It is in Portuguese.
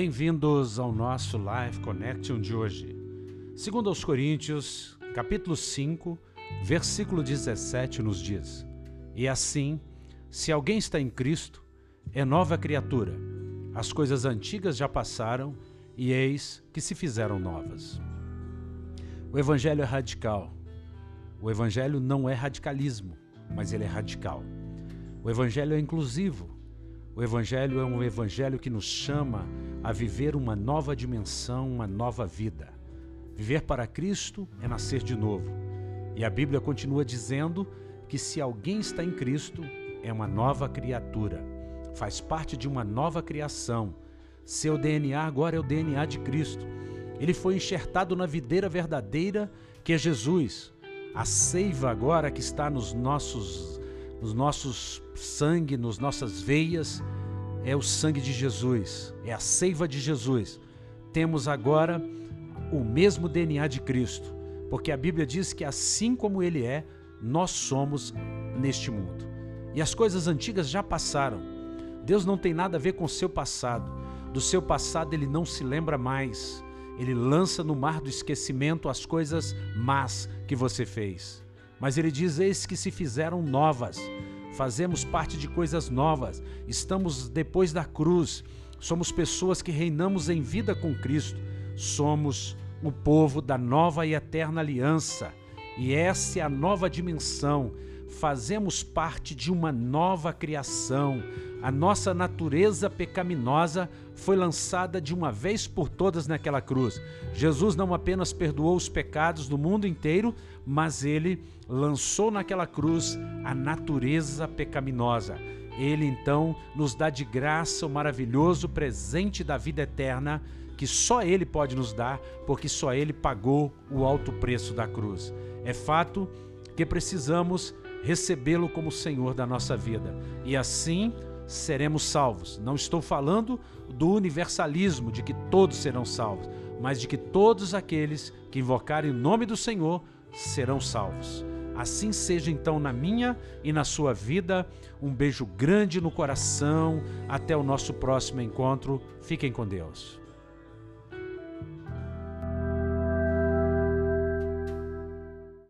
Bem-vindos ao nosso Live Connection de hoje. Segundo aos Coríntios, capítulo 5, versículo 17 nos diz: E assim, se alguém está em Cristo, é nova criatura. As coisas antigas já passaram e eis que se fizeram novas. O evangelho é radical. O evangelho não é radicalismo, mas ele é radical. O evangelho é inclusivo. O evangelho é um evangelho que nos chama a viver uma nova dimensão, uma nova vida. Viver para Cristo é nascer de novo. E a Bíblia continua dizendo que se alguém está em Cristo, é uma nova criatura, faz parte de uma nova criação. Seu DNA agora é o DNA de Cristo. Ele foi enxertado na videira verdadeira que é Jesus. A seiva agora que está nos nossos, nos nossos sangue, nas nossas veias, é o sangue de Jesus, é a seiva de Jesus. Temos agora o mesmo DNA de Cristo, porque a Bíblia diz que assim como Ele é, nós somos neste mundo. E as coisas antigas já passaram. Deus não tem nada a ver com o seu passado. Do seu passado ele não se lembra mais. Ele lança no mar do esquecimento as coisas más que você fez. Mas ele diz: Eis que se fizeram novas fazemos parte de coisas novas, estamos depois da cruz, somos pessoas que reinamos em vida com Cristo, somos o povo da nova e eterna aliança. E essa é a nova dimensão. Fazemos parte de uma nova criação. A nossa natureza pecaminosa foi lançada de uma vez por todas naquela cruz. Jesus não apenas perdoou os pecados do mundo inteiro, mas ele lançou naquela cruz a natureza pecaminosa. Ele então nos dá de graça o maravilhoso presente da vida eterna que só Ele pode nos dar, porque só Ele pagou o alto preço da cruz. É fato que precisamos recebê-lo como Senhor da nossa vida e assim seremos salvos. Não estou falando do universalismo de que todos serão salvos, mas de que todos aqueles que invocarem o nome do Senhor serão salvos. Assim seja então na minha e na sua vida. Um beijo grande no coração. Até o nosso próximo encontro. Fiquem com Deus.